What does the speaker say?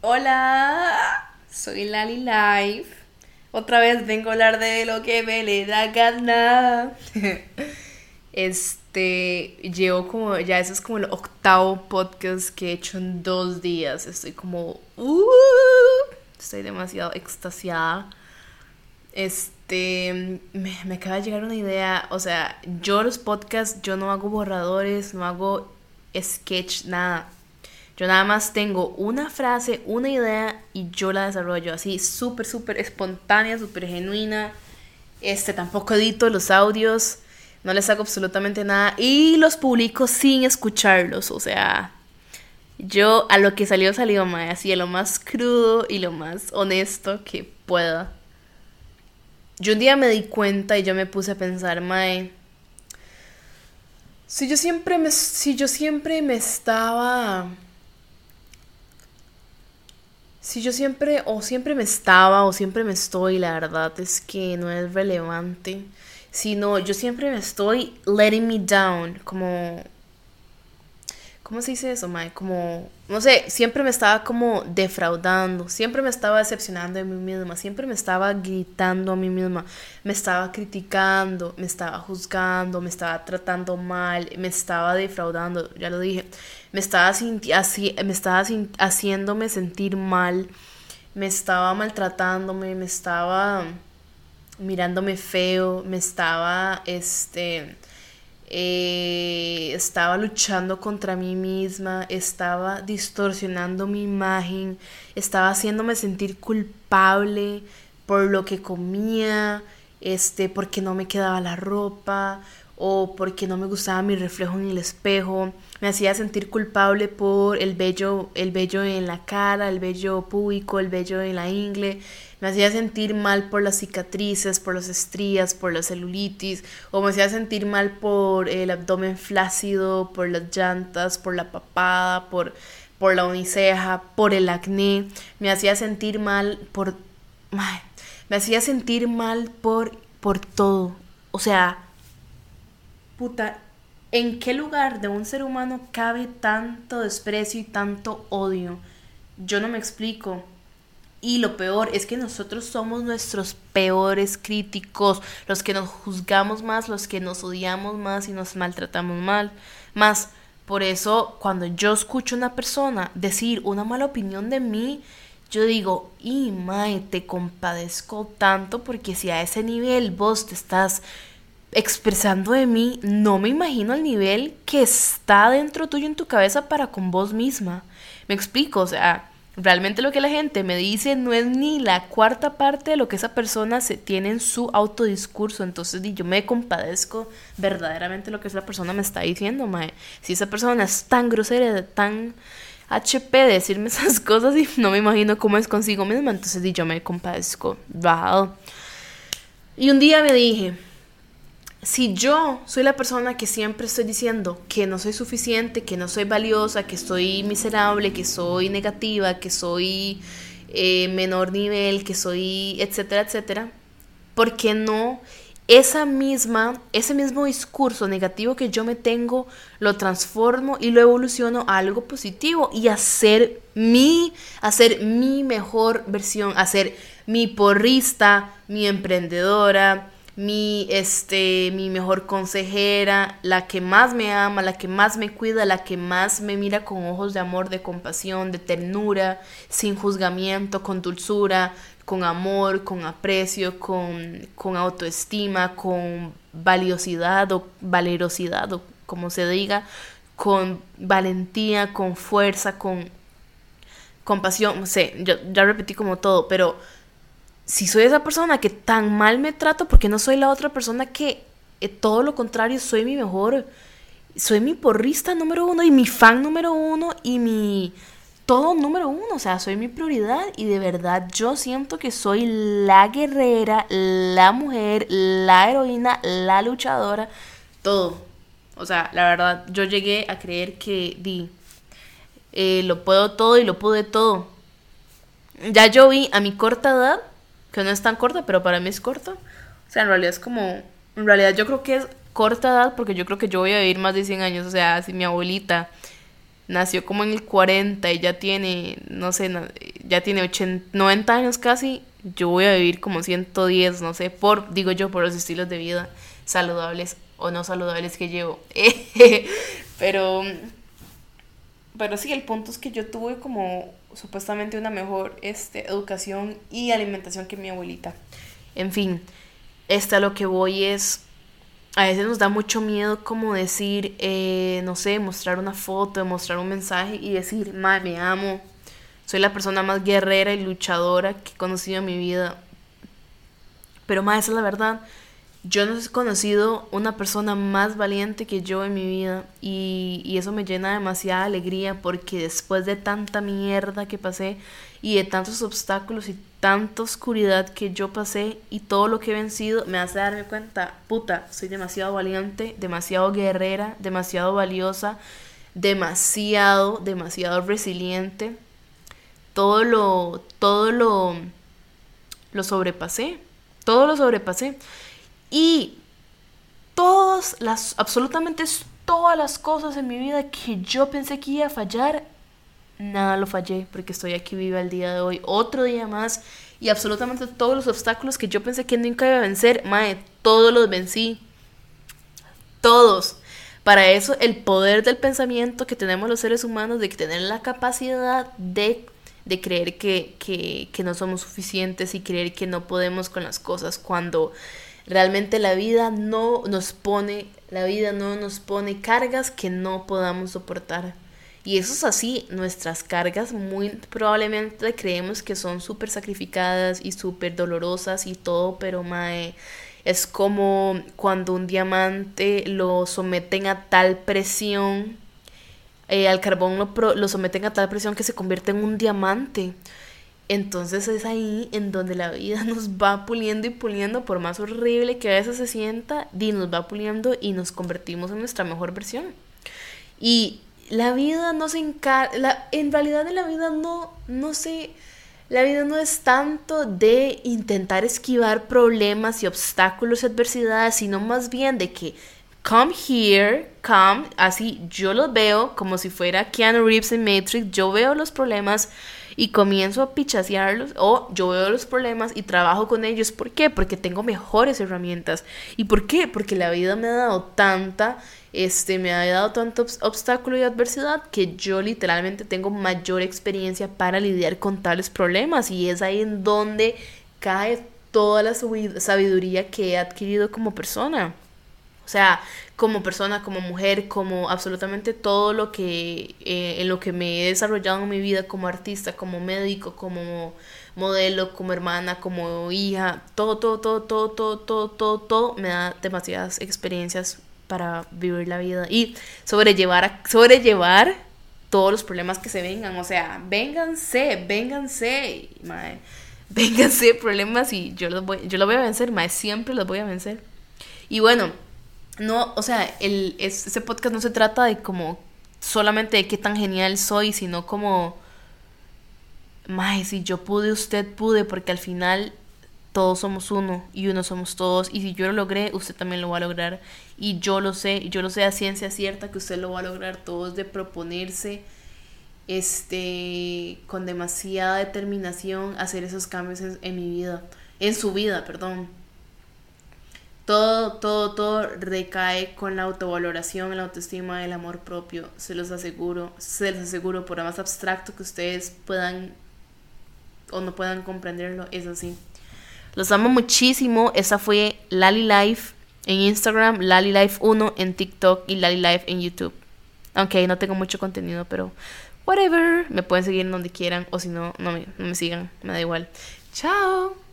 Hola, soy Lali Live. Otra vez vengo a hablar de lo que me le da gana. Este, llevo como, ya eso es como el octavo podcast que he hecho en dos días. Estoy como, uh, estoy demasiado extasiada. Este, me acaba de llegar una idea. O sea, yo los podcasts, yo no hago borradores, no hago sketch, nada. Yo nada más tengo una frase, una idea y yo la desarrollo así, súper, súper espontánea, súper genuina. Este, tampoco edito los audios, no les hago absolutamente nada y los publico sin escucharlos. O sea, yo a lo que salió, salió, mae, así, a lo más crudo y lo más honesto que pueda. Yo un día me di cuenta y yo me puse a pensar, mae, si yo siempre me, si yo siempre me estaba si yo siempre, o siempre me estaba, o siempre me estoy, la verdad es que no es relevante. Sino yo siempre me estoy letting me down, como ¿Cómo se dice eso, Mae? Como, no sé, siempre me estaba como defraudando, siempre me estaba decepcionando de mí misma, siempre me estaba gritando a mí misma, me estaba criticando, me estaba juzgando, me estaba tratando mal, me estaba defraudando, ya lo dije, me estaba, así, me estaba haciéndome sentir mal, me estaba maltratándome, me estaba mirándome feo, me estaba, este eh, estaba luchando contra mí misma, estaba distorsionando mi imagen, estaba haciéndome sentir culpable por lo que comía, este, porque no me quedaba la ropa o porque no me gustaba mi reflejo en el espejo, me hacía sentir culpable por el vello, el vello en la cara, el vello púbico, el vello en la ingle, me hacía sentir mal por las cicatrices, por las estrías, por la celulitis, o me hacía sentir mal por el abdomen flácido, por las llantas, por la papada, por, por la uniceja, por el acné, me hacía sentir mal por... me hacía sentir mal por, por todo. O sea, puta, ¿en qué lugar de un ser humano cabe tanto desprecio y tanto odio? Yo no me explico. Y lo peor es que nosotros somos nuestros peores críticos, los que nos juzgamos más, los que nos odiamos más y nos maltratamos mal. Más, por eso cuando yo escucho a una persona decir una mala opinión de mí, yo digo, y mae, te compadezco tanto porque si a ese nivel vos te estás expresando de mí, no me imagino el nivel que está dentro tuyo en tu cabeza para con vos misma. Me explico, o sea, Realmente lo que la gente me dice no es ni la cuarta parte de lo que esa persona se tiene en su autodiscurso. Entonces yo me compadezco verdaderamente lo que esa persona me está diciendo, mae. Si esa persona es tan grosera, tan HP de decirme esas cosas y no me imagino cómo es consigo misma, entonces yo me compadezco. Wow. Y un día me dije, si yo soy la persona que siempre estoy diciendo que no soy suficiente, que no soy valiosa, que soy miserable, que soy negativa, que soy eh, menor nivel, que soy, etcétera, etcétera, ¿por qué no esa misma, ese mismo discurso negativo que yo me tengo, lo transformo y lo evoluciono a algo positivo y hacer mi, hacer mi mejor versión, hacer mi porrista, mi emprendedora, mi, este, mi mejor consejera, la que más me ama, la que más me cuida, la que más me mira con ojos de amor, de compasión, de ternura, sin juzgamiento, con dulzura, con amor, con aprecio, con, con autoestima, con valiosidad o valerosidad o como se diga, con valentía, con fuerza, con compasión, no sé, yo ya repetí como todo, pero si soy esa persona que tan mal me trato, porque no soy la otra persona que eh, todo lo contrario, soy mi mejor, soy mi porrista número uno y mi fan número uno y mi todo número uno, o sea, soy mi prioridad y de verdad yo siento que soy la guerrera, la mujer, la heroína, la luchadora, todo. O sea, la verdad, yo llegué a creer que di, eh, lo puedo todo y lo pude todo. Ya yo vi a mi corta edad no es tan corta, pero para mí es corta. O sea, en realidad es como, en realidad yo creo que es corta edad porque yo creo que yo voy a vivir más de 100 años. O sea, si mi abuelita nació como en el 40 y ya tiene, no sé, ya tiene 80, 90 años casi, yo voy a vivir como 110, no sé, por, digo yo, por los estilos de vida saludables o no saludables que llevo. pero, pero sí, el punto es que yo tuve como supuestamente una mejor este, educación y alimentación que mi abuelita. En fin, esta lo que voy es, a veces nos da mucho miedo como decir, eh, no sé, mostrar una foto, mostrar un mensaje y decir, madre, me amo, soy la persona más guerrera y luchadora que he conocido en mi vida. Pero más, esa es la verdad. Yo no he conocido una persona más valiente que yo en mi vida y, eso me llena demasiada alegría porque después de tanta mierda que pasé y de tantos obstáculos y tanta oscuridad que yo pasé y todo lo que he vencido me hace darme cuenta, puta, soy demasiado valiente, demasiado guerrera, demasiado valiosa, demasiado, demasiado resiliente todo lo, todo lo, lo sobrepasé, todo lo sobrepasé. Y todas las, absolutamente todas las cosas en mi vida que yo pensé que iba a fallar, nada lo fallé porque estoy aquí viva el día de hoy, otro día más y absolutamente todos los obstáculos que yo pensé que nunca iba a vencer, mae, todos los vencí. Todos. Para eso el poder del pensamiento que tenemos los seres humanos de tener la capacidad de de creer que, que, no somos suficientes y creer que no podemos con las cosas cuando realmente la vida no nos pone, la vida no nos pone cargas que no podamos soportar. Y eso es así, nuestras cargas muy probablemente creemos que son súper sacrificadas y súper dolorosas y todo, pero mae, es como cuando un diamante lo someten a tal presión eh, al carbón lo, lo someten a tal presión que se convierte en un diamante. Entonces es ahí en donde la vida nos va puliendo y puliendo, por más horrible que a veces se sienta, y nos va puliendo y nos convertimos en nuestra mejor versión. Y la vida no se encarga, en realidad en la vida no, no se, la vida no es tanto de intentar esquivar problemas y obstáculos y adversidades, sino más bien de que come here, come, así yo los veo como si fuera Keanu Reeves en Matrix, yo veo los problemas y comienzo a pichasearlos o yo veo los problemas y trabajo con ellos. ¿Por qué? Porque tengo mejores herramientas. ¿Y por qué? Porque la vida me ha dado tanta, este, me ha dado tanto obstáculo y adversidad que yo literalmente tengo mayor experiencia para lidiar con tales problemas y es ahí en donde cae toda la sabiduría que he adquirido como persona. O sea, como persona, como mujer, como absolutamente todo lo que eh, en lo que me he desarrollado en mi vida como artista, como médico, como modelo, como hermana, como hija, todo, todo, todo, todo, todo, todo, todo, todo me da demasiadas experiencias para vivir la vida y sobrellevar, sobrellevar todos los problemas que se vengan. O sea, vénganse, vénganse, madre, vénganse problemas y yo los voy, yo los voy a vencer, madre, siempre los voy a vencer. Y bueno, no, o sea, el, ese podcast no se trata de como solamente de qué tan genial soy, sino como, Mae, si yo pude, usted pude, porque al final todos somos uno y uno somos todos. Y si yo lo logré, usted también lo va a lograr. Y yo lo sé, yo lo sé a ciencia cierta que usted lo va a lograr. Todos de proponerse este con demasiada determinación hacer esos cambios en mi vida, en su vida, perdón todo, todo, todo recae con la autovaloración, la autoestima, el amor propio. Se los aseguro, se los aseguro, por más abstracto que ustedes puedan o no puedan comprenderlo, es así. Los amo muchísimo. Esa fue Lali Life en Instagram, Lali Life 1 en TikTok y Lali Life en YouTube. Aunque no tengo mucho contenido, pero whatever. Me pueden seguir donde quieran o si no, no me, no me sigan. Me da igual. Chao.